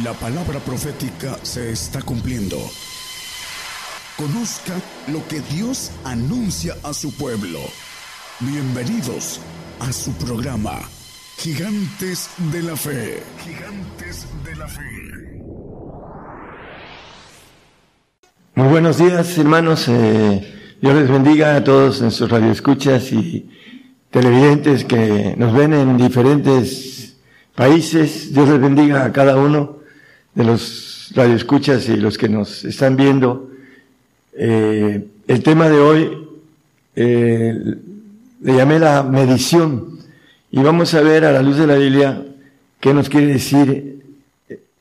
La palabra profética se está cumpliendo. Conozca lo que Dios anuncia a su pueblo. Bienvenidos a su programa, Gigantes de la Fe. Gigantes de la Fe. Muy buenos días, hermanos. Eh, Dios les bendiga a todos nuestros radioescuchas y televidentes que nos ven en diferentes países. Dios les bendiga a cada uno de los radioescuchas y los que nos están viendo. Eh, el tema de hoy eh, le llamé la medición. Y vamos a ver a la luz de la Biblia qué nos quiere decir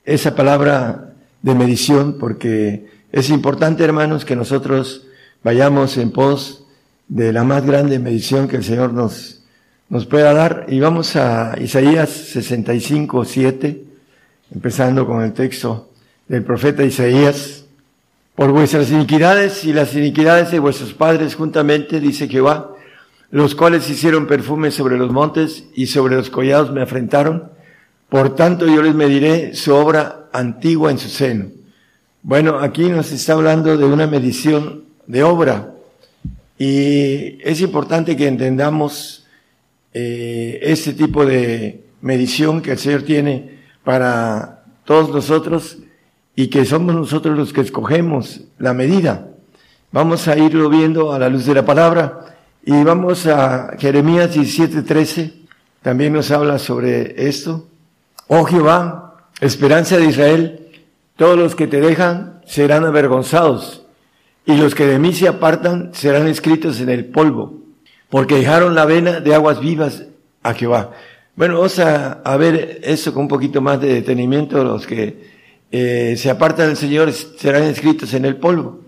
esa palabra de medición porque es importante hermanos que nosotros vayamos en pos de la más grande medición que el Señor nos, nos pueda dar. Y vamos a Isaías 65, 7 empezando con el texto del profeta Isaías. Por vuestras iniquidades y las iniquidades de vuestros padres juntamente, dice Jehová, los cuales hicieron perfume sobre los montes y sobre los collados me afrentaron. Por tanto yo les mediré su obra antigua en su seno. Bueno, aquí nos está hablando de una medición de obra y es importante que entendamos eh, este tipo de medición que el Señor tiene para todos nosotros y que somos nosotros los que escogemos la medida. Vamos a irlo viendo a la luz de la palabra y vamos a Jeremías 17:13, también nos habla sobre esto. Oh Jehová, esperanza de Israel, todos los que te dejan serán avergonzados y los que de mí se apartan serán escritos en el polvo, porque dejaron la vena de aguas vivas a Jehová. Bueno, vamos a, ver eso con un poquito más de detenimiento. Los que eh, se apartan del Señor serán escritos en el polvo.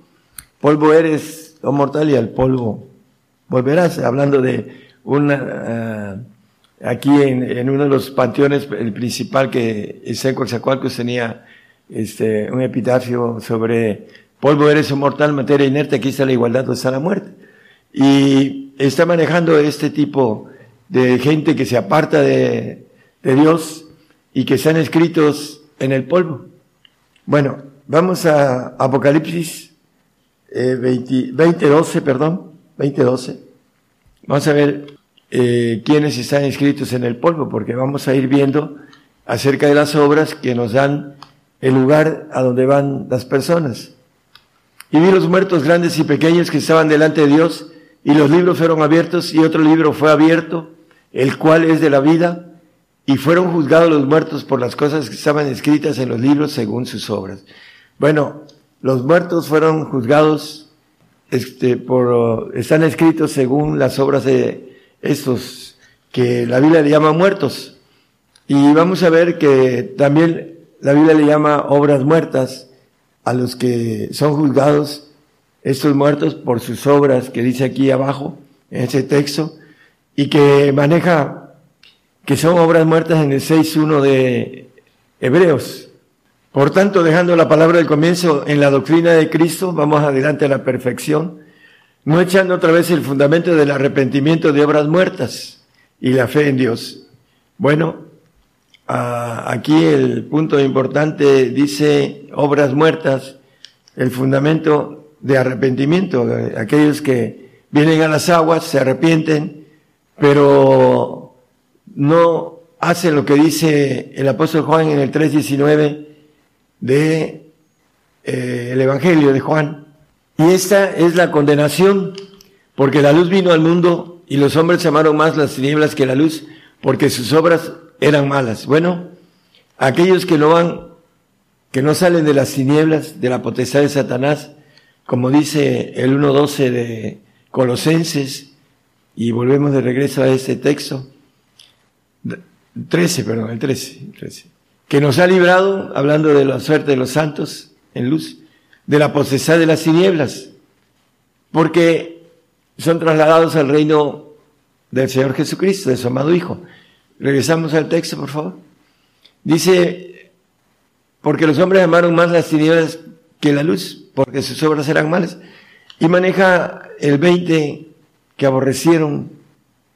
Polvo eres, oh mortal, y al polvo volverás. Hablando de una, uh, aquí en, en, uno de los panteones, el principal que Ezequiel Zacualcos tenía este, un epitafio sobre polvo eres, oh mortal, materia inerte, aquí está la igualdad, o está la muerte. Y está manejando este tipo de gente que se aparta de, de Dios y que están escritos en el polvo. Bueno, vamos a Apocalipsis eh, 20, 12, perdón, 2012. Vamos a ver eh, quiénes están escritos en el polvo, porque vamos a ir viendo acerca de las obras que nos dan el lugar a donde van las personas. Y vi los muertos grandes y pequeños que estaban delante de Dios, y los libros fueron abiertos, y otro libro fue abierto, el cual es de la vida, y fueron juzgados los muertos por las cosas que estaban escritas en los libros según sus obras. Bueno, los muertos fueron juzgados, este, por, están escritos según las obras de estos que la Biblia le llama muertos. Y vamos a ver que también la Biblia le llama obras muertas a los que son juzgados estos muertos por sus obras que dice aquí abajo en ese texto y que maneja que son obras muertas en el 6.1 de Hebreos. Por tanto, dejando la palabra del comienzo en la doctrina de Cristo, vamos adelante a la perfección, no echando otra vez el fundamento del arrepentimiento de obras muertas y la fe en Dios. Bueno, aquí el punto importante dice obras muertas, el fundamento de arrepentimiento, aquellos que vienen a las aguas, se arrepienten, pero no hace lo que dice el apóstol Juan en el 3.19 de eh, el Evangelio de Juan. Y esta es la condenación, porque la luz vino al mundo y los hombres amaron más las tinieblas que la luz, porque sus obras eran malas. Bueno, aquellos que no van, que no salen de las tinieblas, de la potestad de Satanás, como dice el 1.12 de Colosenses, y volvemos de regreso a este texto. 13, perdón, el 13, 13. Que nos ha librado, hablando de la suerte de los santos en luz, de la potestad de las tinieblas, porque son trasladados al reino del Señor Jesucristo, de su amado Hijo. Regresamos al texto, por favor. Dice, porque los hombres amaron más las tinieblas que la luz, porque sus obras eran malas. Y maneja el 20 que aborrecieron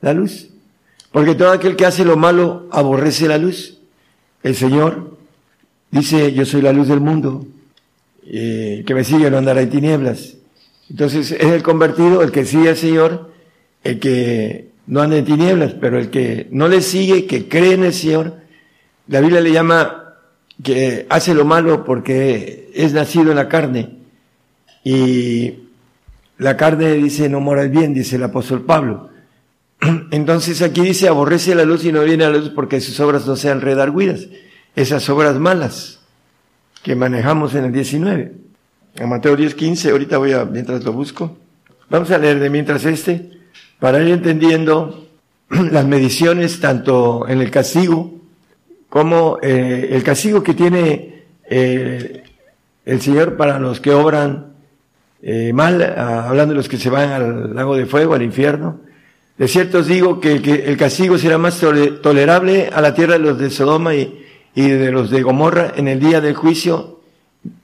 la luz. Porque todo aquel que hace lo malo aborrece la luz. El Señor dice, yo soy la luz del mundo, eh, que me sigue no andará en tinieblas. Entonces es el convertido, el que sigue al Señor, el que no anda en tinieblas, pero el que no le sigue, que cree en el Señor, la Biblia le llama que hace lo malo porque es nacido en la carne. Y la carne dice no mora el bien, dice el apóstol Pablo. Entonces aquí dice aborrece la luz y no viene a la luz porque sus obras no sean redarguidas. Esas obras malas que manejamos en el 19. En Mateo 10, 15, ahorita voy a, mientras lo busco. Vamos a leer de mientras este para ir entendiendo las mediciones tanto en el castigo como eh, el castigo que tiene eh, el Señor para los que obran eh, mal, ah, hablando de los que se van al lago de fuego, al infierno. De cierto os digo que, el castigo será más tolerable a la tierra de los de Sodoma y, y de los de Gomorra en el día del juicio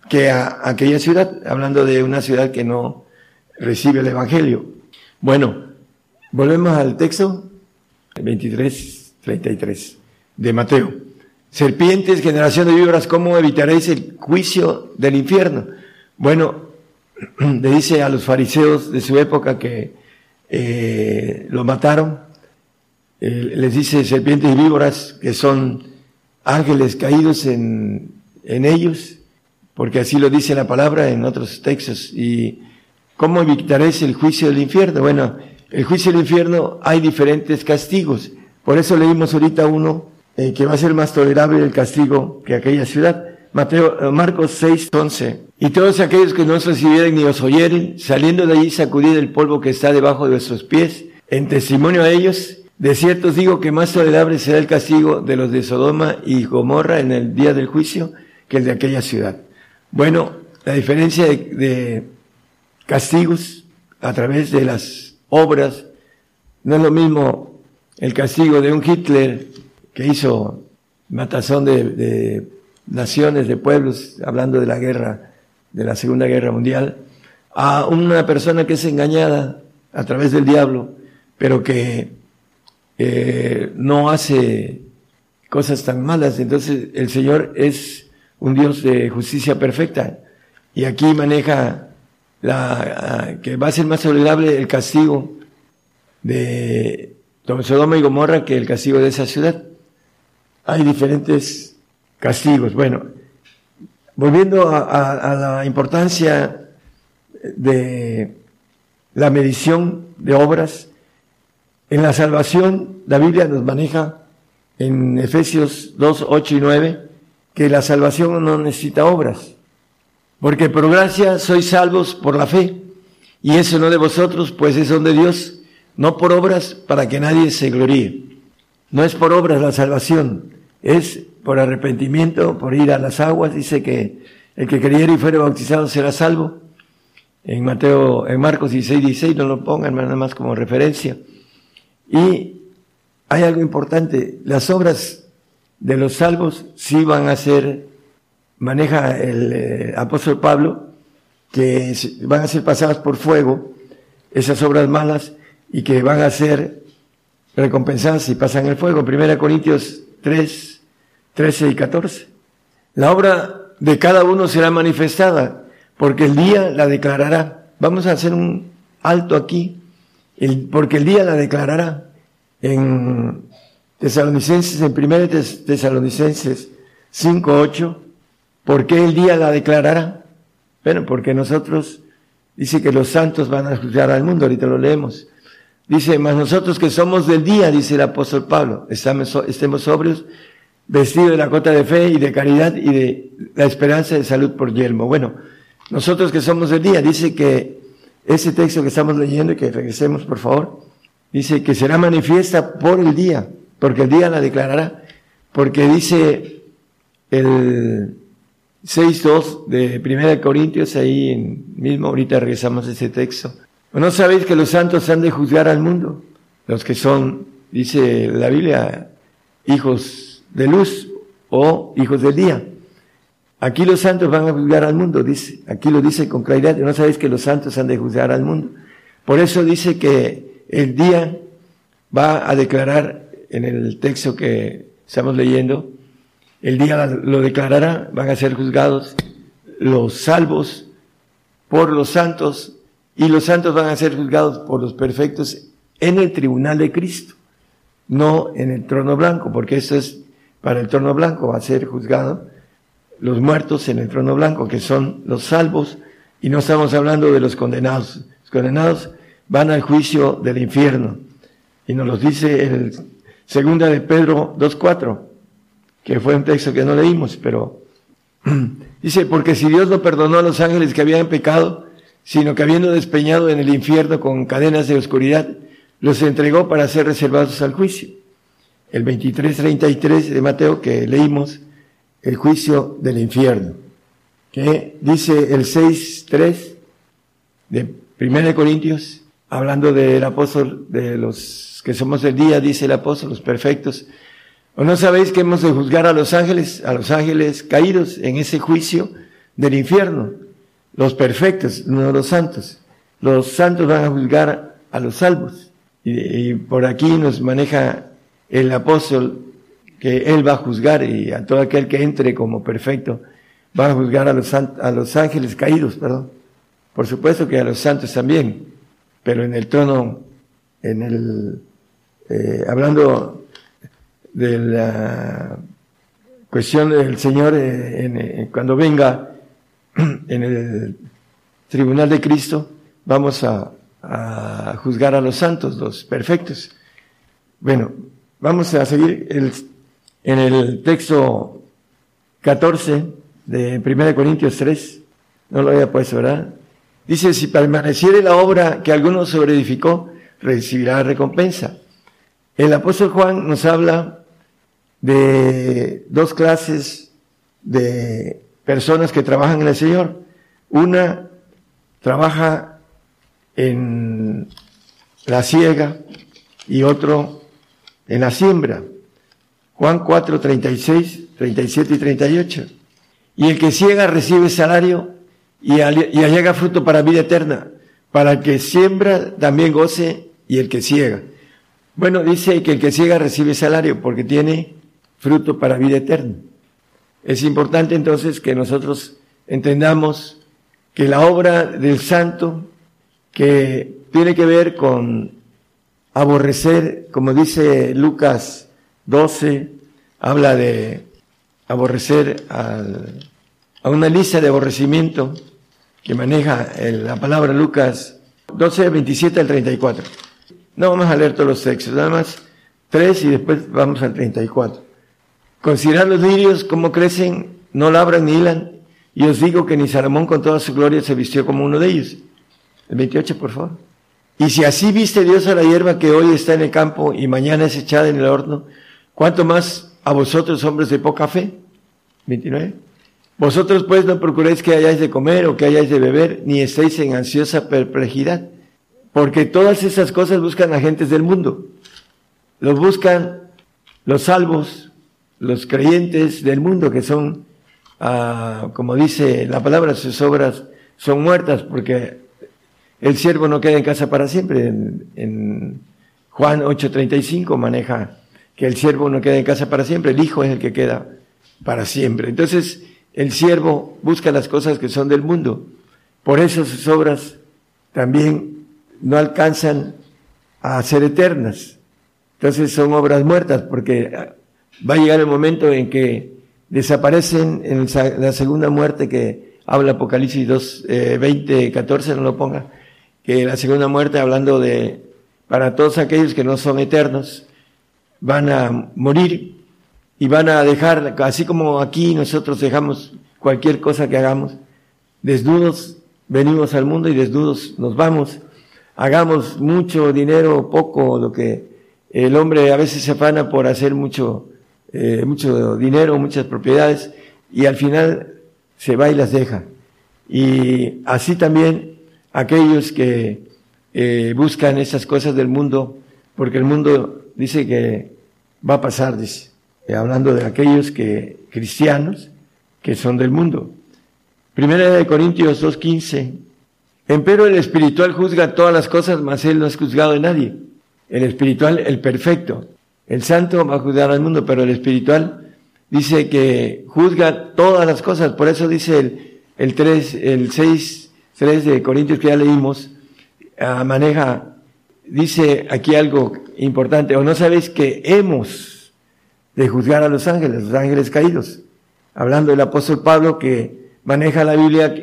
que a aquella ciudad, hablando de una ciudad que no recibe el Evangelio. Bueno, Volvemos al texto 23, 33 de Mateo. Serpientes, generación de víboras, ¿cómo evitaréis el juicio del infierno? Bueno, le dice a los fariseos de su época que eh, lo mataron, eh, les dice serpientes y víboras, que son ángeles caídos en, en ellos, porque así lo dice la palabra en otros textos. ¿Y cómo evitaréis el juicio del infierno? Bueno, el juicio del infierno hay diferentes castigos. Por eso leímos ahorita uno eh, que va a ser más tolerable el castigo que aquella ciudad. Mateo, eh, Marcos 6, 11. Y todos aquellos que no os recibieren ni os oyeren, saliendo de allí sacudid el polvo que está debajo de vuestros pies, en testimonio a ellos, de cierto os digo que más tolerable será el castigo de los de Sodoma y Gomorra en el día del juicio que el de aquella ciudad. Bueno, la diferencia de castigos a través de las obras. No es lo mismo el castigo de un Hitler que hizo matazón de, naciones, de pueblos, hablando de la guerra, de la Segunda Guerra Mundial, a una persona que es engañada a través del diablo, pero que eh, no hace cosas tan malas. Entonces el Señor es un Dios de justicia perfecta y aquí maneja la, que va a ser más tolerable el castigo de Sodoma y Gomorra que el castigo de esa ciudad. Hay diferentes castigos. Bueno, volviendo a, la importancia de la medición de obras, en la salvación la Biblia nos maneja en Efesios 2, 8 y 9 que la salvación no necesita obras. Porque por gracia sois salvos por la fe. Y eso no de vosotros, pues es don de Dios, no por obras para que nadie se gloríe. No es por obras la salvación, es por arrepentimiento, por ir a las aguas. Dice que el que creyere y fuere bautizado será salvo. En Mateo, en Marcos 16, 16, no lo pongan nada más como referencia. Y hay algo importante, las obras de los salvos sí van a ser maneja el eh, apóstol Pablo, que van a ser pasadas por fuego, esas obras malas, y que van a ser recompensadas si pasan el fuego. Primera Corintios 3, 13 y 14. La obra de cada uno será manifestada, porque el día la declarará. Vamos a hacer un alto aquí, porque el día la declarará. En Tesalonicenses, en Primera Tesalonicenses 5, 8, ¿Por qué el día la declarará? Bueno, porque nosotros, dice que los santos van a juzgar al mundo, ahorita lo leemos. Dice, más nosotros que somos del día, dice el apóstol Pablo, estamos, estemos sobrios, vestidos de la cota de fe y de caridad y de la esperanza de salud por yelmo. Bueno, nosotros que somos del día, dice que ese texto que estamos leyendo y que regresemos por favor, dice que será manifiesta por el día, porque el día la declarará, porque dice el 6.2 de Primera Corintios, ahí en, mismo ahorita regresamos a ese texto. ¿No sabéis que los santos han de juzgar al mundo? Los que son, dice la Biblia, hijos de luz o hijos del día. Aquí los santos van a juzgar al mundo, dice. Aquí lo dice con claridad. ¿No sabéis que los santos han de juzgar al mundo? Por eso dice que el día va a declarar en el texto que estamos leyendo, el día lo declarará, van a ser juzgados los salvos por los santos y los santos van a ser juzgados por los perfectos en el tribunal de Cristo, no en el trono blanco, porque eso es para el trono blanco, va a ser juzgado los muertos en el trono blanco, que son los salvos, y no estamos hablando de los condenados. Los condenados van al juicio del infierno. Y nos lo dice el segunda de Pedro 2.4, que fue un texto que no leímos, pero dice, porque si Dios no perdonó a los ángeles que habían pecado, sino que habiendo despeñado en el infierno con cadenas de oscuridad, los entregó para ser reservados al juicio. El 23.33 de Mateo que leímos, el juicio del infierno, que dice el 6.3 de 1 Corintios, hablando del apóstol, de los que somos del día, dice el apóstol, los perfectos, ¿O no sabéis que hemos de juzgar a los ángeles, a los ángeles caídos en ese juicio del infierno? Los perfectos, no los santos. Los santos van a juzgar a los salvos. Y, por aquí nos maneja el apóstol que él va a juzgar y a todo aquel que entre como perfecto va a juzgar a los, a los ángeles caídos, perdón. Por supuesto que a los santos también, pero en el trono, en el, eh, hablando de la cuestión del Señor eh, cuando venga en el tribunal de Cristo, vamos a, juzgar a los santos, los perfectos. Bueno, vamos a seguir en el texto 14 de 1 Corintios 3, no lo había puesto, ¿verdad? Dice, si permaneciere la obra que alguno sobreedificó, recibirá recompensa. El apóstol Juan nos habla de dos clases de personas que trabajan en el Señor. Una trabaja en la siega y otro en la siembra. Juan 4, 36, 37 y 38. Y el que ciega recibe salario y, allega fruto para vida eterna. Para el que siembra también goce y el que ciega. Bueno, dice que el que ciega recibe salario porque tiene fruto para vida eterna. Es importante entonces que nosotros entendamos que la obra del santo, que tiene que ver con aborrecer, como dice Lucas 12, habla de aborrecer a una lista de aborrecimiento que maneja la palabra Lucas 12, 27 al 34. No vamos a leer todos los textos, nada más tres y después vamos al 34. Considerad los lirios cómo crecen, no labran ni hilan, y os digo que ni Salomón con toda su gloria se vistió como uno de ellos. El 28, por favor. Y si así viste Dios a la hierba que hoy está en el campo y mañana es echada en el horno, ¿cuánto más a vosotros, hombres de poca fe? 29. Vosotros pues no procuréis que hayáis de comer o que hayáis de beber, ni estéis en ansiosa perplejidad, porque todas esas cosas buscan agentes del mundo. Los buscan los salvos, los creyentes del mundo que son, ah, como dice la palabra, sus obras son muertas porque el siervo no queda en casa para siempre. En, en Juan 8:35 maneja que el siervo no queda en casa para siempre, el hijo es el que queda para siempre. Entonces, el siervo busca las cosas que son del mundo. Por eso sus obras también no alcanzan a ser eternas. Entonces son obras muertas porque va a llegar el momento en que desaparecen en la segunda muerte que habla Apocalipsis 2, 20, 14, no lo ponga, que la segunda muerte hablando de, para todos aquellos que no son eternos, van a morir y van a dejar, así como aquí nosotros dejamos cualquier cosa que hagamos, desnudos venimos al mundo y desnudos nos vamos, hagamos mucho dinero, poco, lo que el hombre a veces se afana por hacer mucho, eh, mucho dinero, muchas propiedades, y al final se va y las deja. Y así también aquellos que eh, buscan esas cosas del mundo, porque el mundo dice que va a pasar, eh, hablando de aquellos que, cristianos, que son del mundo. Primera de Corintios 2.15. Empero el espiritual juzga todas las cosas, mas él no es juzgado de nadie. El espiritual, el perfecto, el santo va a juzgar al mundo, pero el espiritual dice que juzga todas las cosas, por eso dice el, el 3, el 6, 3 de Corintios que ya leímos, ah, maneja, dice aquí algo importante, o no sabéis que hemos de juzgar a los ángeles, los ángeles caídos, hablando del apóstol Pablo que maneja la Biblia,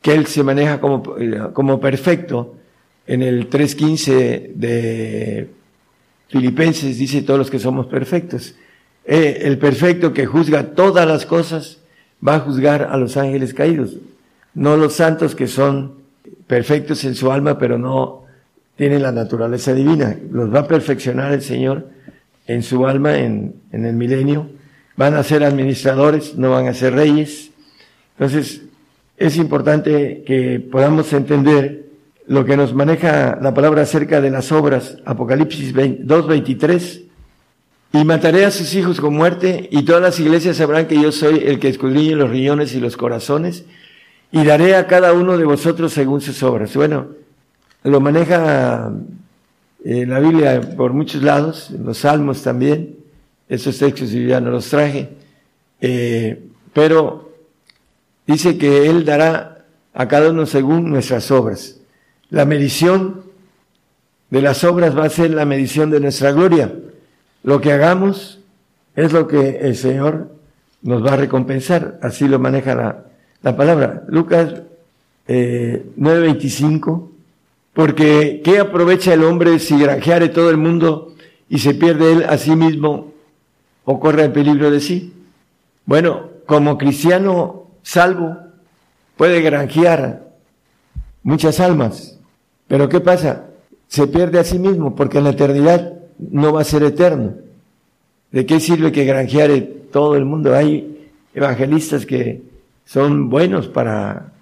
que él se maneja como, como perfecto, en el 3.15 de Filipenses dice todos los que somos perfectos. Eh, el perfecto que juzga todas las cosas va a juzgar a los ángeles caídos, no los santos que son perfectos en su alma, pero no tienen la naturaleza divina. Los va a perfeccionar el Señor en su alma en, el milenio. Van a ser administradores, no van a ser reyes. Entonces, es importante que podamos entender lo que nos maneja la palabra acerca de las obras, Apocalipsis 2.23, y mataré a sus hijos con muerte, y todas las iglesias sabrán que yo soy el que escudriñe los riñones y los corazones, y daré a cada uno de vosotros según sus obras. Bueno, lo maneja eh, la Biblia por muchos lados, los salmos también, esos textos yo ya no los traje, eh, pero dice que Él dará a cada uno según nuestras obras. La medición de las obras va a ser la medición de nuestra gloria. Lo que hagamos es lo que el Señor nos va a recompensar. Así lo maneja la, la palabra. Lucas eh, 9:25. Porque ¿qué aprovecha el hombre si granjeare todo el mundo y se pierde él a sí mismo o corre el peligro de sí? Bueno, como cristiano salvo puede granjear muchas almas, pero ¿qué pasa? Se pierde a sí mismo porque en la eternidad no va a ser eterno. ¿De qué sirve que granjeare todo el mundo? Hay evangelistas que son buenos para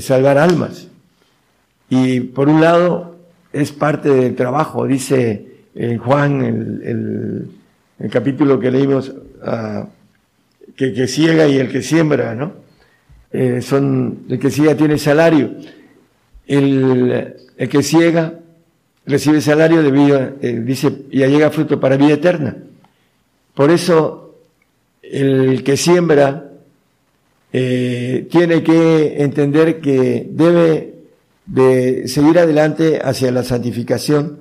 salvar almas. Y por un lado es parte del trabajo, dice en Juan, el, el, capítulo que leímos, uh, que, que ciega y el que siembra, ¿no? Eh, son, el que ciega tiene salario el, el que ciega recibe salario de vida, eh, dice, ya llega fruto para vida eterna. Por eso, el que siembra eh, tiene que entender que debe de seguir adelante hacia la santificación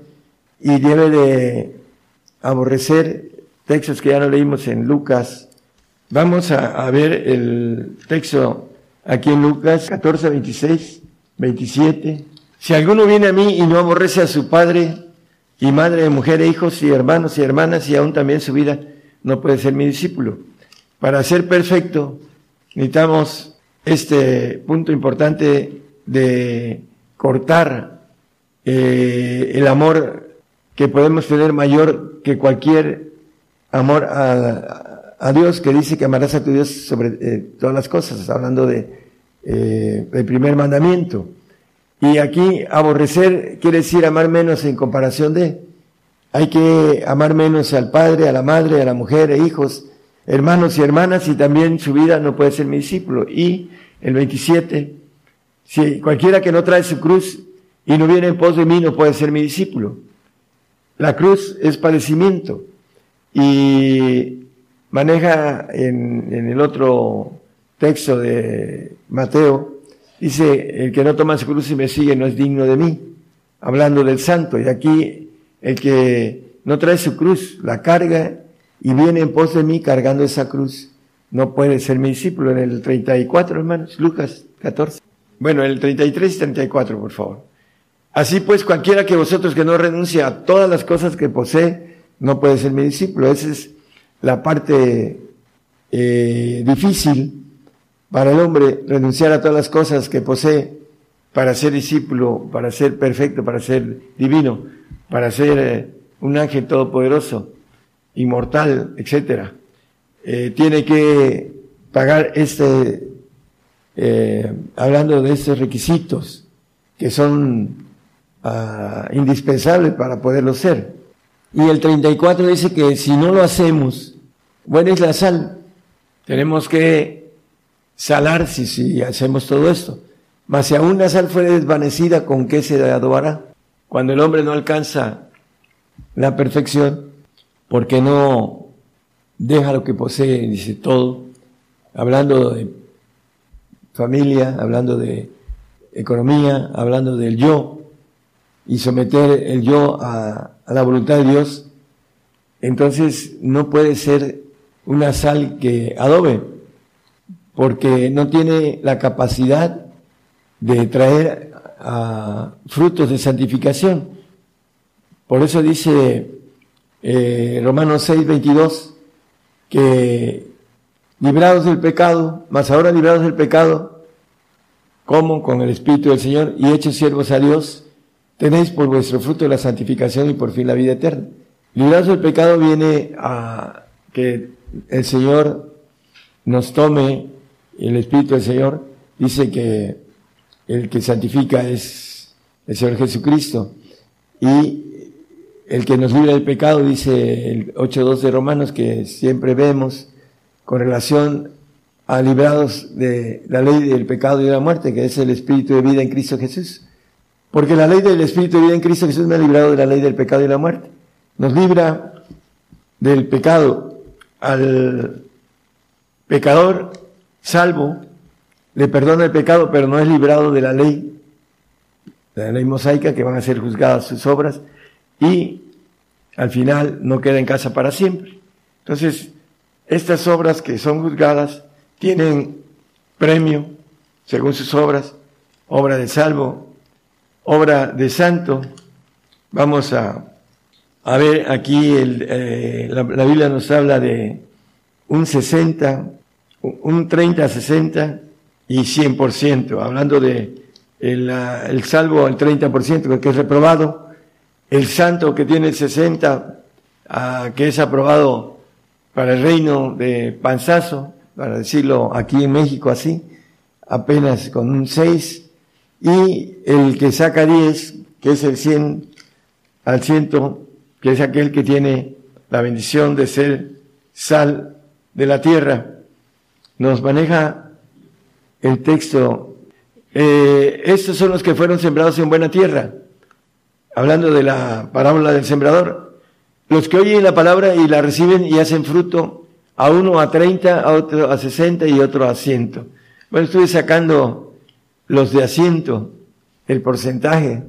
y debe de aborrecer textos que ya no leímos en Lucas. Vamos a, a ver el texto aquí en Lucas 14, 26. 27. Si alguno viene a mí y no aborrece a su padre y madre, mujer e hijos y hermanos y hermanas y aún también su vida, no puede ser mi discípulo. Para ser perfecto necesitamos este punto importante de cortar eh, el amor que podemos tener mayor que cualquier amor a, Dios que dice que amarás a tu Dios sobre eh, todas las cosas, hablando de eh, el primer mandamiento. Y aquí aborrecer quiere decir amar menos en comparación de. Hay que amar menos al padre, a la madre, a la mujer, e hijos, hermanos y hermanas, y también su vida no puede ser mi discípulo. Y el 27, si cualquiera que no trae su cruz y no viene en pos de mí no puede ser mi discípulo. La cruz es padecimiento y maneja en, en el otro texto de Mateo, dice, el que no toma su cruz y me sigue no es digno de mí, hablando del santo. Y aquí el que no trae su cruz, la carga y viene en pos de mí cargando esa cruz, no puede ser mi discípulo. En el 34, hermanos, Lucas 14. Bueno, en el 33 y 34, por favor. Así pues, cualquiera que vosotros que no renuncia a todas las cosas que posee, no puede ser mi discípulo. Esa es la parte eh, difícil para el hombre renunciar a todas las cosas que posee para ser discípulo, para ser perfecto, para ser divino, para ser eh, un ángel todopoderoso, inmortal, etcétera, eh, tiene que pagar este, eh, hablando de estos requisitos que son ah, indispensables para poderlo ser. Y el 34 dice que si no lo hacemos, buena es la sal. Tenemos que salar si, hacemos todo esto. Mas si aún la sal fuere desvanecida, ¿con qué se adobará? Cuando el hombre no alcanza la perfección, porque no deja lo que posee, dice todo, hablando de familia, hablando de economía, hablando del yo, y someter el yo a, la voluntad de Dios, entonces no puede ser una sal que adobe, porque no tiene la capacidad de traer frutos de santificación. Por eso dice eh, Romanos 6, 22, que librados del pecado, mas ahora librados del pecado, como con el Espíritu del Señor y hechos siervos a Dios, tenéis por vuestro fruto la santificación y por fin la vida eterna. Librados del pecado viene a que el Señor nos tome, el Espíritu del Señor dice que el que santifica es el Señor Jesucristo y el que nos libra del pecado, dice el 8.2 de Romanos, que siempre vemos con relación a librados de la ley del pecado y de la muerte, que es el Espíritu de vida en Cristo Jesús. Porque la ley del Espíritu de vida en Cristo Jesús me ha librado de la ley del pecado y la muerte. Nos libra del pecado al pecador salvo, le perdona el pecado, pero no es librado de la ley, de la ley mosaica, que van a ser juzgadas sus obras, y al final no queda en casa para siempre. Entonces, estas obras que son juzgadas tienen premio según sus obras, obra de salvo, obra de santo. Vamos a, ver aquí, el, eh, la, Biblia nos habla de un 60, un 30, 60 y 100%, hablando de el, el salvo al 30%, que es reprobado, el santo que tiene el 60, ah, que es aprobado para el reino de Panzazo, para decirlo aquí en México así, apenas con un 6, y el que saca 10, que es el 100 al ciento, que es aquel que tiene la bendición de ser sal de la tierra, nos maneja el texto. Eh, estos son los que fueron sembrados en buena tierra hablando de la parábola del sembrador, los que oyen la palabra y la reciben y hacen fruto, a uno a treinta, a otro a sesenta y otro a ciento. Bueno, estuve sacando los de asiento, el porcentaje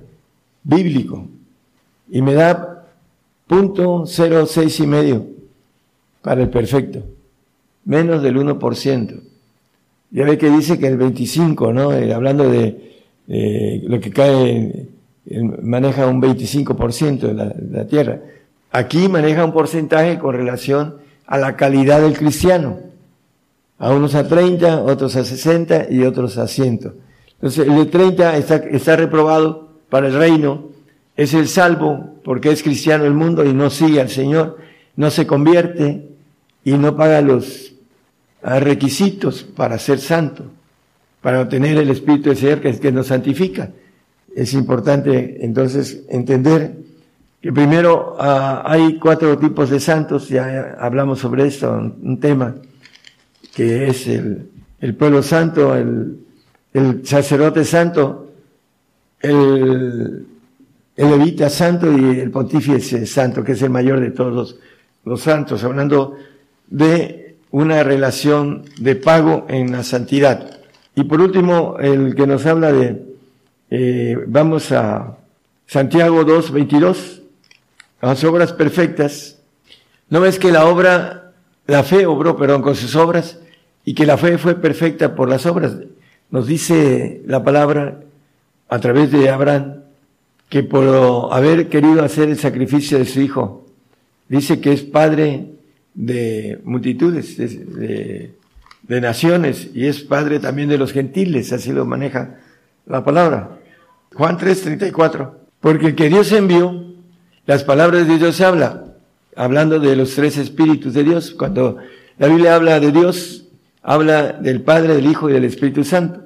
bíblico, y me da punto cero seis y medio para el perfecto, menos del uno por ciento. Ya ve que dice que el 25, ¿no? Eh, hablando de lo que cae maneja un 25% de la, de la tierra. Aquí maneja un porcentaje con relación a la calidad del cristiano. A unos a 30, otros a 60 y otros a 100. Entonces, el de 30 está, reprobado para el reino, es el salvo porque es cristiano el mundo y no sigue al Señor, no se convierte y no paga los requisitos para ser santo, para obtener el Espíritu de Señor que, que nos santifica es importante entonces entender que primero ah, hay cuatro tipos de santos, ya hablamos sobre esto, un, tema que es el, pueblo santo, el, sacerdote santo, el, el levita santo y el pontífice santo, que es el mayor de todos los santos, hablando de una relación de pago en la santidad. Y por último, el que nos habla de eh, vamos a Santiago 2, 22, las obras perfectas. ¿No ves que la obra, la fe obró, perdón, con sus obras y que la fe fue perfecta por las obras? Nos dice la palabra a través de Abraham que por haber querido hacer el sacrificio de su hijo, dice que es padre de multitudes, de, de naciones y es padre también de los gentiles, así lo maneja la palabra. Juan 3:34. Porque el que Dios envió, las palabras de Dios habla, hablando de los tres espíritus de Dios. Cuando la Biblia habla de Dios, habla del Padre, del Hijo y del Espíritu Santo.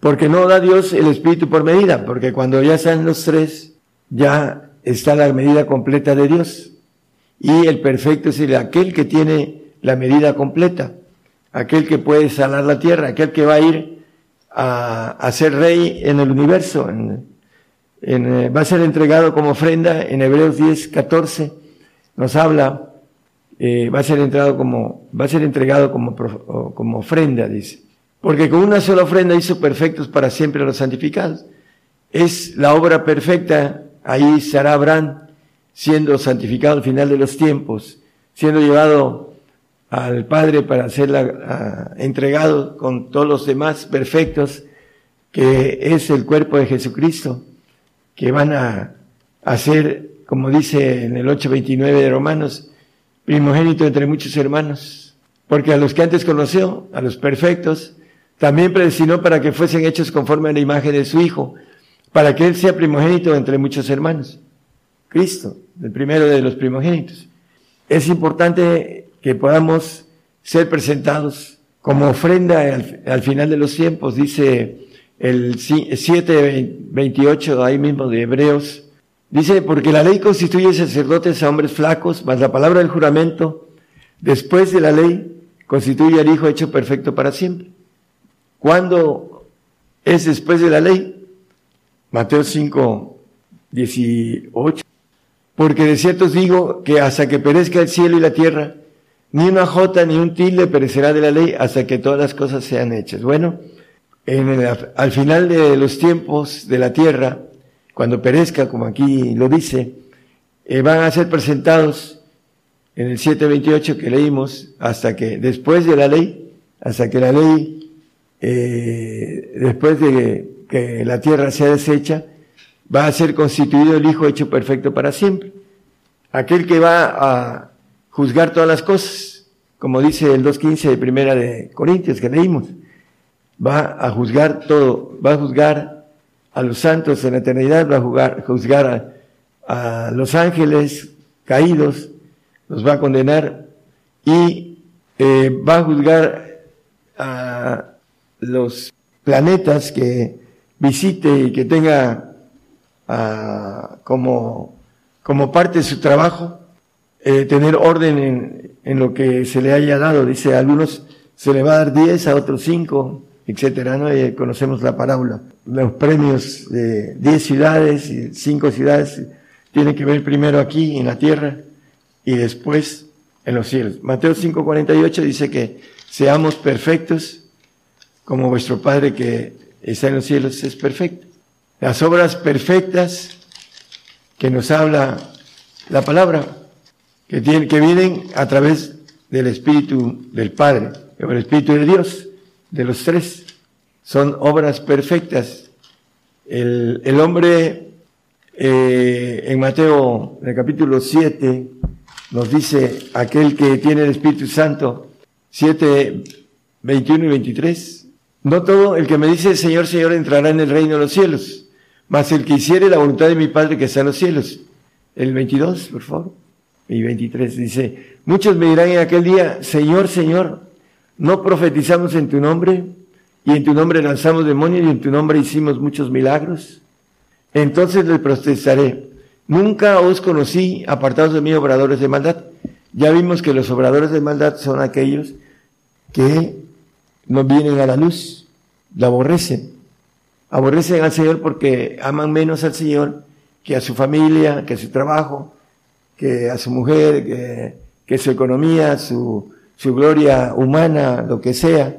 Porque no da Dios el Espíritu por medida, porque cuando ya están los tres, ya está la medida completa de Dios. Y el perfecto es el, aquel que tiene la medida completa, aquel que puede sanar la tierra, aquel que va a ir a, ser rey en el universo. En, eh, va a ser entregado como ofrenda en Hebreos 10, 14. Nos habla eh, va a ser entregado como, va a ser entregado como, como ofrenda, dice. Porque con una sola ofrenda hizo perfectos para siempre los santificados. Es la obra perfecta, ahí estará Abraham siendo santificado al final de los tiempos, siendo llevado al Padre para ser entregado con todos los demás perfectos, que es el cuerpo de Jesucristo, que van a hacer, como dice en el 8.29 de Romanos, primogénito entre muchos hermanos, porque a los que antes conoció, a los perfectos, también predestinó para que fuesen hechos conforme a la imagen de su Hijo, para que Él sea primogénito entre muchos hermanos. Cristo, el primero de los primogénitos. Es importante que podamos ser presentados como ofrenda al, final de los tiempos, dice el 7.28 ahí mismo de Hebreos, dice, porque la ley constituye sacerdotes a hombres flacos, mas la palabra del juramento, después de la ley, constituye al Hijo hecho perfecto para siempre. ¿Cuándo es después de la ley? Mateo 5, 18. Porque de cierto os digo que hasta que perezca el cielo y la tierra, ni una jota ni un tilde perecerá de la ley hasta que todas las cosas sean hechas. Bueno, en al final de los tiempos de la tierra, cuando perezca, como aquí lo dice, eh, van a ser presentados en el 7.28 que leímos, hasta que después de la ley, hasta que la ley eh, después de que la tierra sea deshecha, va a ser constituido el Hijo hecho perfecto para siempre. Aquel que va a juzgar todas las cosas, como dice el 2.15 de Primera de Corintios que leímos, va a juzgar todo, va a juzgar a los santos en la eternidad, va a juzgar a, los ángeles caídos, los va a condenar y eh, va a juzgar a los planetas que visite y que tenga ah, como, como parte de su trabajo eh, tener orden en, en, lo que se le haya dado. Dice, a algunos se le va a dar 10, a otros 5, etcétera, ¿no? Y conocemos la parábola. Los premios de 10 ciudades y 5 ciudades tienen que ver primero aquí en la tierra y después en los cielos. Mateo 5:48 dice que seamos perfectos como vuestro Padre que está en los cielos es perfecto. Las obras perfectas que nos habla la palabra, que, tiene, que vienen a través del Espíritu del Padre, o el Espíritu de Dios, de los tres, son obras perfectas. El, el hombre eh, en Mateo, en el capítulo 7, nos dice aquel que tiene el Espíritu Santo, 7, 21 y 23, no todo el que me dice Señor, Señor entrará en el reino de los cielos, mas el que hiciere la voluntad de mi Padre que está en los cielos. El 22, por favor. Y 23 dice, muchos me dirán en aquel día, Señor, Señor, no profetizamos en tu nombre, y en tu nombre lanzamos demonios, y en tu nombre hicimos muchos milagros. Entonces les protestaré, nunca os conocí apartados de mí, obradores de maldad. Ya vimos que los obradores de maldad son aquellos que no vienen a la luz, la aborrecen. Aborrecen al Señor porque aman menos al Señor que a su familia, que a su trabajo, que a su mujer, que, que su economía, su, su gloria humana, lo que sea.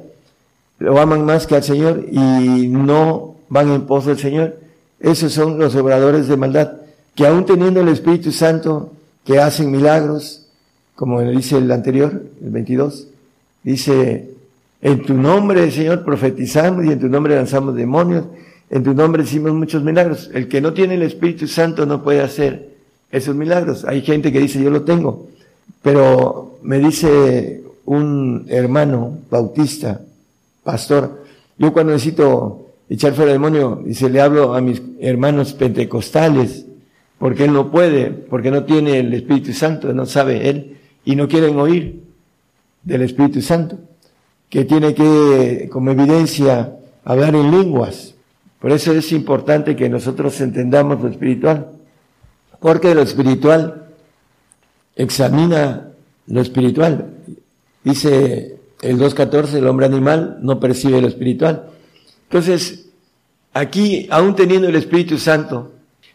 Lo aman más que al Señor y no van en pos del Señor. Esos son los obradores de maldad, que aún teniendo el Espíritu Santo, que hacen milagros, como dice el anterior, el 22, dice, en tu nombre, Señor, profetizamos y en tu nombre lanzamos demonios. En tu nombre hicimos muchos milagros. El que no tiene el Espíritu Santo no puede hacer esos milagros. Hay gente que dice, yo lo tengo. Pero me dice un hermano bautista, pastor, yo cuando necesito echar fuera demonio, dice, le hablo a mis hermanos pentecostales, porque él no puede, porque no tiene el Espíritu Santo, no sabe él, y no quieren oír del Espíritu Santo que tiene que, como evidencia, hablar en lenguas. Por eso es importante que nosotros entendamos lo espiritual, porque lo espiritual examina lo espiritual. Dice el 2.14, el hombre animal no percibe lo espiritual. Entonces, aquí, aún teniendo el Espíritu Santo,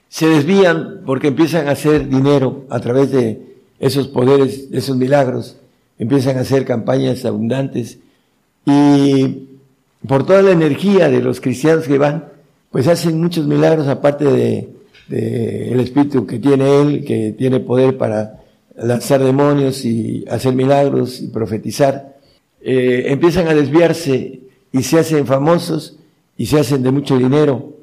se desvían porque empiezan a hacer dinero a través de esos poderes, esos milagros, empiezan a hacer campañas abundantes y por toda la energía de los cristianos que van, pues hacen muchos milagros aparte de, el espíritu que tiene él, que tiene poder para lanzar demonios y hacer milagros y profetizar. Eh, empiezan a desviarse y se hacen famosos y se hacen de mucho dinero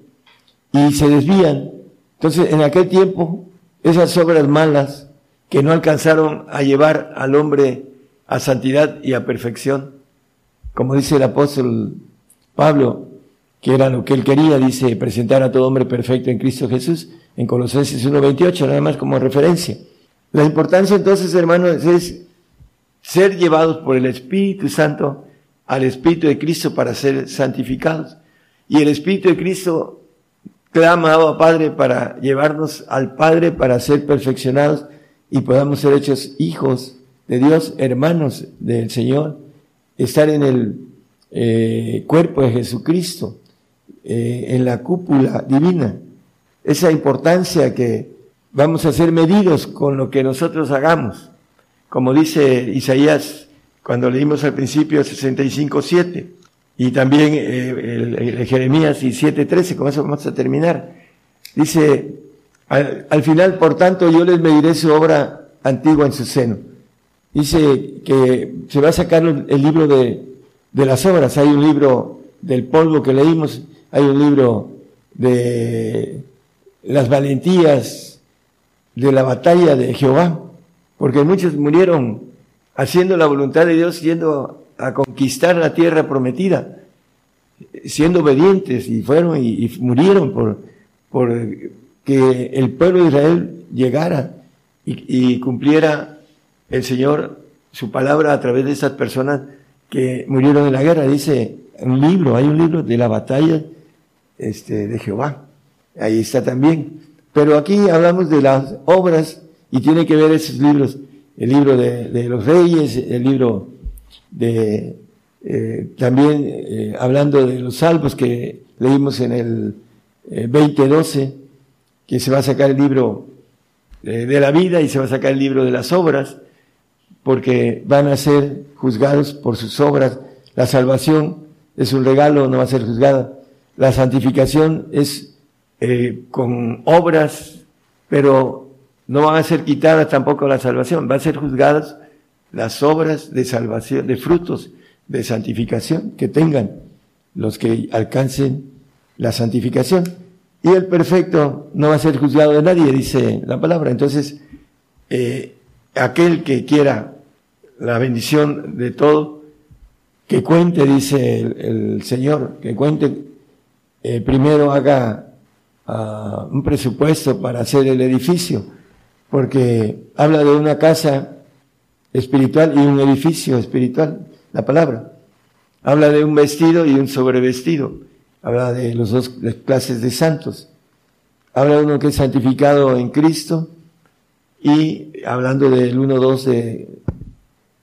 y se desvían. Entonces, en aquel tiempo, esas obras malas que no alcanzaron a llevar al hombre a santidad y a perfección, como dice el apóstol Pablo, que era lo que él quería, dice, presentar a todo hombre perfecto en Cristo Jesús, en Colosenses 1.28, nada más como referencia. La importancia entonces, hermanos, es ser llevados por el Espíritu Santo al Espíritu de Cristo para ser santificados. Y el Espíritu de Cristo clama a Padre para llevarnos al Padre para ser perfeccionados y podamos ser hechos hijos de Dios, hermanos del Señor, estar en el eh, cuerpo de Jesucristo, eh, en la cúpula divina. Esa importancia que vamos a ser medidos con lo que nosotros hagamos. Como dice Isaías cuando leímos al principio 65.7 y también eh, Jeremías y 7.13, con eso vamos a terminar. Dice, al, al, final, por tanto, yo les mediré su obra antigua en su seno. Dice que se va a sacar el libro de, de las obras. Hay un libro del polvo que leímos, hay un libro de las valentías de la batalla de Jehová, porque muchos murieron haciendo la voluntad de Dios, yendo a conquistar la tierra prometida, siendo obedientes y fueron y, murieron por, que el pueblo de Israel llegara y, y cumpliera el Señor su palabra a través de esas personas que murieron en la guerra. Dice un libro, hay un libro de la batalla este, de Jehová. Ahí está también. Pero aquí hablamos de las obras y tiene que ver esos libros. El libro de, los reyes, el libro de, eh, también eh, hablando de los salvos que leímos en el 2012, eh, que se va a sacar el libro de la vida y se va a sacar el libro de las obras porque van a ser juzgados por sus obras. La salvación es un regalo, no va a ser juzgada. La santificación es eh, con obras, pero no van a ser quitadas tampoco la salvación. Va a ser juzgadas las obras de salvación, de frutos de santificación que tengan los que alcancen la santificación. Y el perfecto no va a ser juzgado de nadie, dice la palabra. Entonces, eh, aquel que quiera la bendición de todo, que cuente, dice el, Señor, que cuente, eh, primero haga ah, un presupuesto para hacer el edificio, porque habla de una casa espiritual y un edificio espiritual, la palabra. Habla de un vestido y un sobrevestido. Habla de los dos clases de santos. Habla de uno que es santificado en Cristo y hablando del 1-2 de,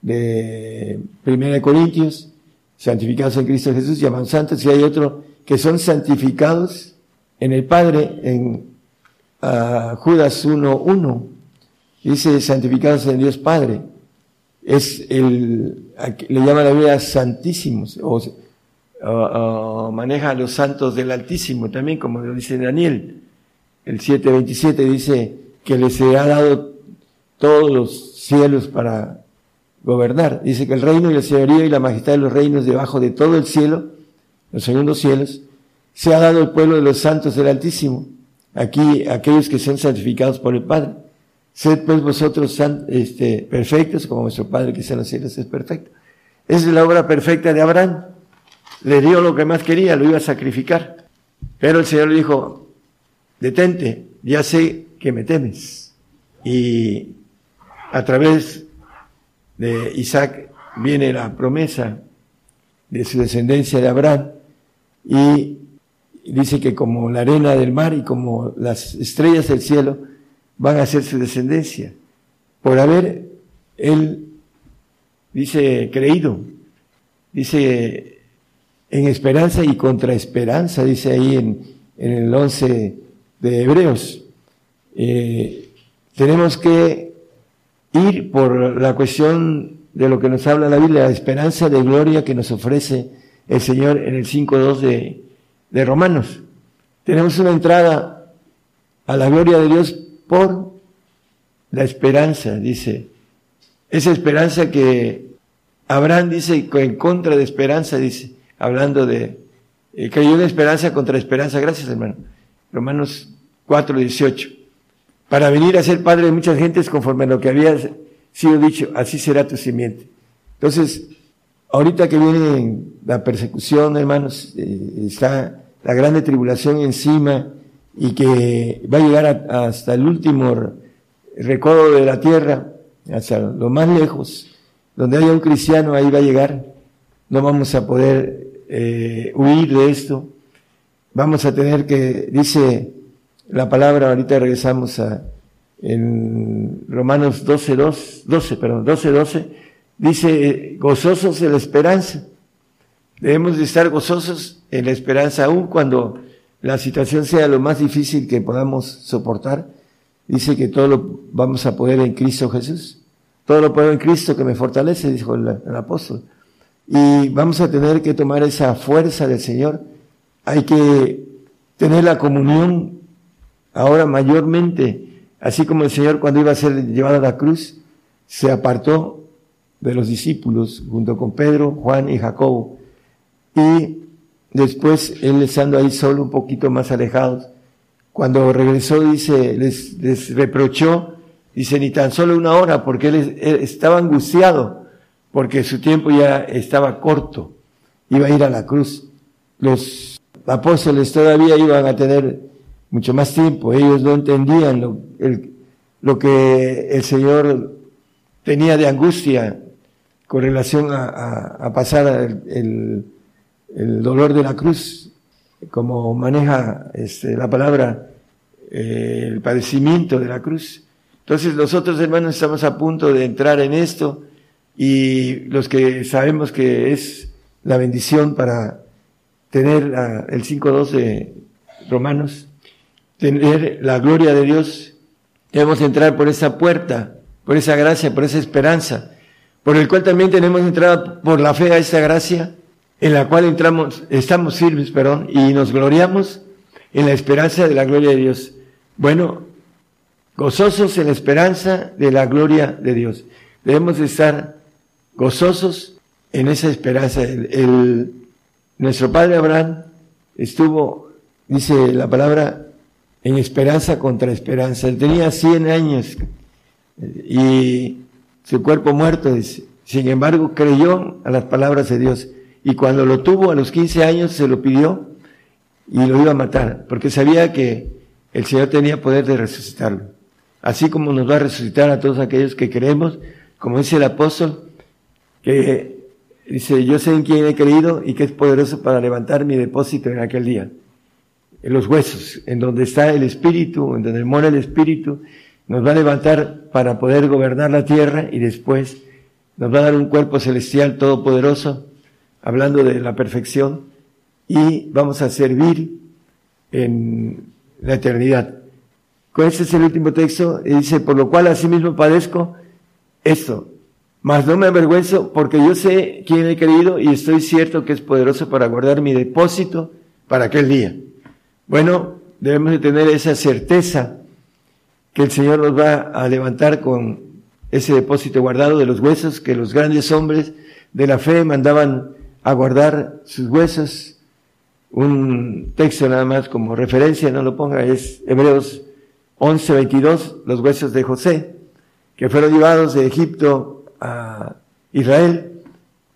de Primera de Corintios, santificados en Cristo Jesús, llaman santos, y hay otro que son santificados en el Padre, en uh, Judas 1.1, dice santificados en Dios Padre. Es el, le llama la vida santísimos, o maneja a los santos del Altísimo también, como lo dice Daniel. El 7.27 dice que les ha dado todos los cielos para gobernar. Dice que el reino y el señorío y la majestad de los reinos debajo de todo el cielo, los segundos cielos, se ha dado el pueblo de los santos del Altísimo, aquí aquellos que son santificados por el Padre. Sed pues vosotros este, perfectos, como vuestro Padre que está en los cielos es perfecto. Esa es la obra perfecta de Abraham. Le dio lo que más quería, lo iba a sacrificar. Pero el Señor le dijo, detente, ya sé que me temes. Y a través de Isaac viene la promesa de su descendencia de Abraham y dice que como la arena del mar y como las estrellas del cielo van a ser su descendencia. Por haber él dice creído dice en esperanza y contra esperanza dice ahí en, en el 11 de Hebreos. Eh, tenemos que ir por la cuestión de lo que nos habla la Biblia, la esperanza de gloria que nos ofrece el Señor en el 5.2 de, de Romanos. Tenemos una entrada a la gloria de Dios por la esperanza, dice. Esa esperanza que Abraham dice en contra de esperanza, dice, hablando de, eh, creyó en esperanza contra esperanza. Gracias, hermano. Romanos 4, 18. Para venir a ser padre de muchas gentes conforme a lo que había sido dicho, así será tu simiente. Entonces, ahorita que viene la persecución, hermanos, eh, está la grande tribulación encima y que va a llegar hasta el último recodo de la tierra, hasta lo más lejos, donde haya un cristiano, ahí va a llegar. No vamos a poder eh, huir de esto. Vamos a tener que, dice la palabra, ahorita regresamos a Romanos 12, 12, perdón, 12, 12, dice, gozosos en la esperanza. Debemos de estar gozosos en la esperanza, aun cuando la situación sea lo más difícil que podamos soportar. Dice que todo lo vamos a poder en Cristo Jesús. Todo lo puedo en Cristo que me fortalece, dijo el, el apóstol. Y vamos a tener que tomar esa fuerza del Señor. Hay que tener la comunión ahora mayormente, así como el Señor cuando iba a ser llevado a la cruz, se apartó de los discípulos junto con Pedro, Juan y Jacobo. Y después él estando ahí solo un poquito más alejados, cuando regresó dice, les, reprochó, dice, ni tan solo una hora, porque él, estaba angustiado, porque su tiempo ya estaba corto, iba a ir a la cruz. Los apóstoles todavía iban a tener mucho más tiempo. Ellos no entendían lo, lo que el Señor tenía de angustia con relación a, pasar el, el, dolor de la cruz, como maneja este, la palabra eh, el padecimiento de la cruz. Entonces nosotros hermanos estamos a punto de entrar en esto y los que sabemos que es la bendición para tener el 5.2 de Romanos, tener la gloria de Dios, debemos entrar por esa puerta, por esa gracia, por esa esperanza, por el cual también tenemos entrada por la fe a esa gracia, en la cual entramos, estamos firmes, perdón, y nos gloriamos en la esperanza de la gloria de Dios. Bueno, gozosos en la esperanza de la gloria de Dios. Debemos estar gozosos en esa esperanza. El, nuestro padre Abraham estuvo, dice la palabra, en esperanza contra esperanza. Él tenía 100 años y su cuerpo muerto, dice. Sin embargo, creyó a las palabras de Dios. Y cuando lo tuvo a los 15 años, se lo pidió y lo iba a matar, porque sabía que el Señor tenía poder de resucitarlo. Así como nos va a resucitar a todos aquellos que creemos, como dice el apóstol, que dice, yo sé en quién he creído y que es poderoso para levantar mi depósito en aquel día en los huesos, en donde está el espíritu, en donde mora el espíritu, nos va a levantar para poder gobernar la tierra y después nos va a dar un cuerpo celestial todopoderoso, hablando de la perfección, y vamos a servir en la eternidad. Este es el último texto, y dice, por lo cual asimismo padezco esto, mas no me avergüenzo porque yo sé quién he creído y estoy cierto que es poderoso para guardar mi depósito para aquel día. Bueno, debemos de tener esa certeza que el Señor nos va a levantar con ese depósito guardado de los huesos que los grandes hombres de la fe mandaban a guardar sus huesos. Un texto nada más como referencia, no lo ponga, es Hebreos 11, 22, los huesos de José, que fueron llevados de Egipto a Israel,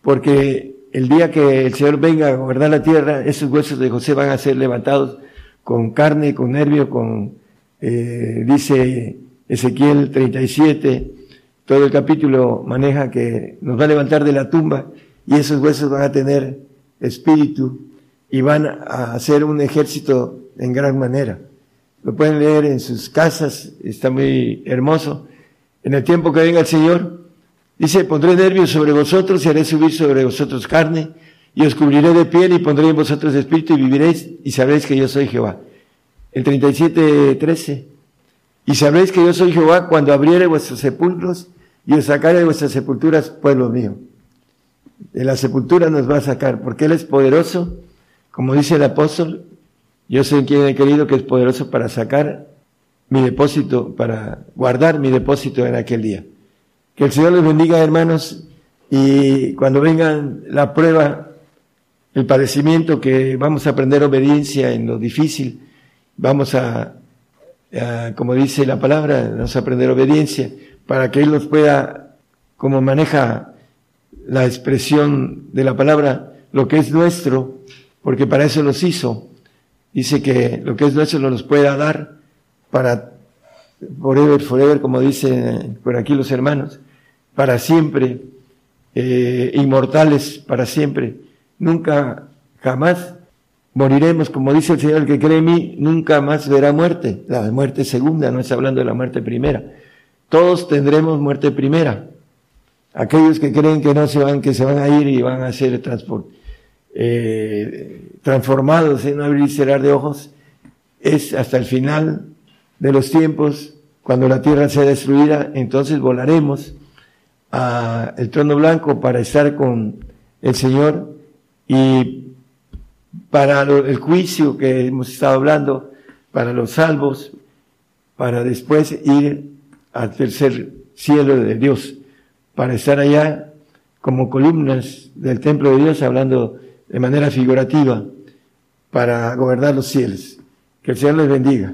porque el día que el Señor venga a gobernar la tierra, esos huesos de José van a ser levantados con carne, con nervio, con, eh, dice Ezequiel 37, todo el capítulo maneja que nos va a levantar de la tumba y esos huesos van a tener espíritu y van a hacer un ejército en gran manera. Lo pueden leer en sus casas, está muy hermoso. En el tiempo que venga el Señor, dice, pondré nervios sobre vosotros y haré subir sobre vosotros carne y os cubriré de piel y pondré en vosotros espíritu y viviréis y sabréis que yo soy Jehová. El 37, 13. Y sabréis que yo soy Jehová cuando abriere vuestros sepulcros y os sacaré de vuestras sepulturas, pueblo mío. De la sepultura nos va a sacar, porque Él es poderoso, como dice el apóstol, yo sé quien he querido que es poderoso para sacar mi depósito, para guardar mi depósito en aquel día. Que el Señor les bendiga, hermanos, y cuando vengan la prueba, el padecimiento, que vamos a aprender obediencia en lo difícil, vamos a, como dice la palabra, vamos a aprender obediencia para que Él nos pueda, como maneja la expresión de la palabra, lo que es nuestro, porque para eso los hizo. Dice que lo que es nuestro nos pueda dar para forever, forever, como dicen por aquí los hermanos, para siempre, eh, inmortales para siempre. Nunca, jamás moriremos, como dice el Señor, el que cree en mí, nunca más verá muerte. La muerte segunda, no está hablando de la muerte primera. Todos tendremos muerte primera. Aquellos que creen que no se van, que se van a ir y van a ser eh, transformados en abrir y cerrar de ojos, es hasta el final de los tiempos, cuando la tierra sea destruida, entonces volaremos al trono blanco para estar con el Señor y para el juicio que hemos estado hablando, para los salvos, para después ir al tercer cielo de Dios, para estar allá como columnas del templo de Dios, hablando de manera figurativa, para gobernar los cielos. Que el Señor les bendiga.